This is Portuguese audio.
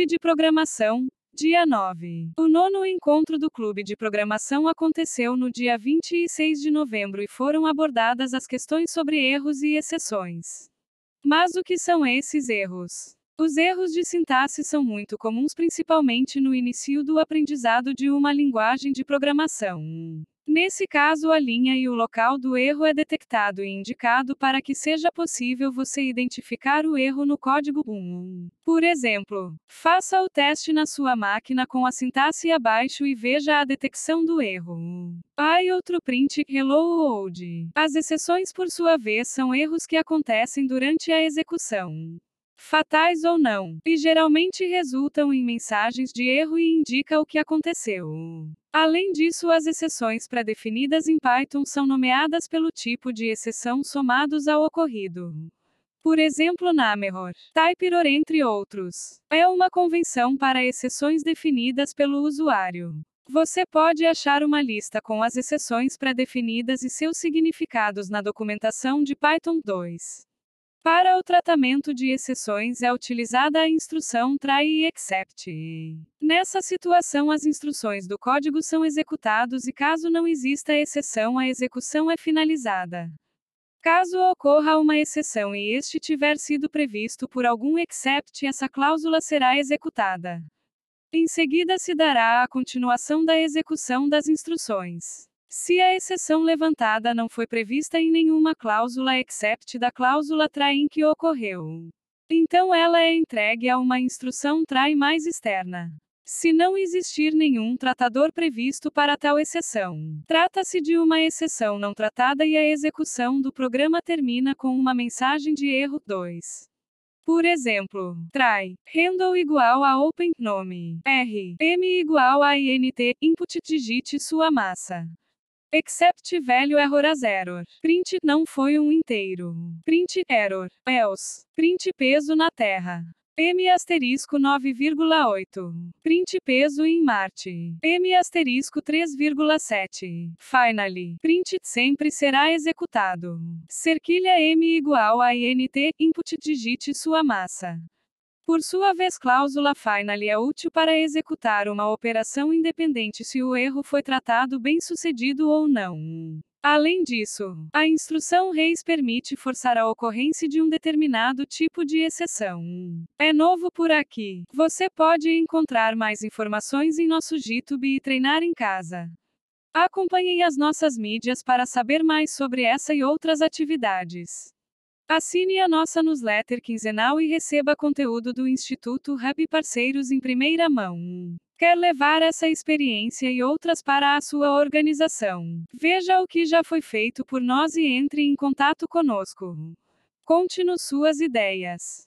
Clube de Programação, dia 9. O nono encontro do Clube de Programação aconteceu no dia 26 de novembro e foram abordadas as questões sobre erros e exceções. Mas o que são esses erros? Os erros de sintaxe são muito comuns principalmente no início do aprendizado de uma linguagem de programação. Nesse caso, a linha e o local do erro é detectado e indicado para que seja possível você identificar o erro no código 1. Por exemplo, faça o teste na sua máquina com a sintaxe abaixo e veja a detecção do erro. I outro print hello old. As exceções, por sua vez, são erros que acontecem durante a execução fatais ou não, e geralmente resultam em mensagens de erro e indica o que aconteceu. Além disso, as exceções pré-definidas em Python são nomeadas pelo tipo de exceção somados ao ocorrido. Por exemplo, Nameror, Typeror, entre outros, é uma convenção para exceções definidas pelo usuário. Você pode achar uma lista com as exceções pré-definidas e seus significados na documentação de Python 2. Para o tratamento de exceções é utilizada a instrução try e except. Nessa situação, as instruções do código são executadas e caso não exista exceção, a execução é finalizada. Caso ocorra uma exceção e este tiver sido previsto por algum except, essa cláusula será executada. Em seguida se dará a continuação da execução das instruções. Se a exceção levantada não foi prevista em nenhuma cláusula except da cláusula try em que ocorreu, então ela é entregue a uma instrução try mais externa. Se não existir nenhum tratador previsto para tal exceção, trata-se de uma exceção não tratada e a execução do programa termina com uma mensagem de erro 2. Por exemplo, try, handle igual a open nome, r, m igual a int, input digite sua massa. Except value error as error. Print não foi um inteiro. Print error. Else. Print peso na Terra. M asterisco 9,8. Print peso em Marte. M asterisco 3,7. Finally. Print sempre será executado. Cerquilha M igual a INT, input digite sua massa. Por sua vez, cláusula finally é útil para executar uma operação independente se o erro foi tratado bem sucedido ou não. Além disso, a instrução reis permite forçar a ocorrência de um determinado tipo de exceção. É novo por aqui. Você pode encontrar mais informações em nosso GitHub e treinar em casa. Acompanhe as nossas mídias para saber mais sobre essa e outras atividades. Assine a nossa newsletter quinzenal e receba conteúdo do Instituto Hub Parceiros em primeira mão. Quer levar essa experiência e outras para a sua organização? Veja o que já foi feito por nós e entre em contato conosco. Conte-nos suas ideias.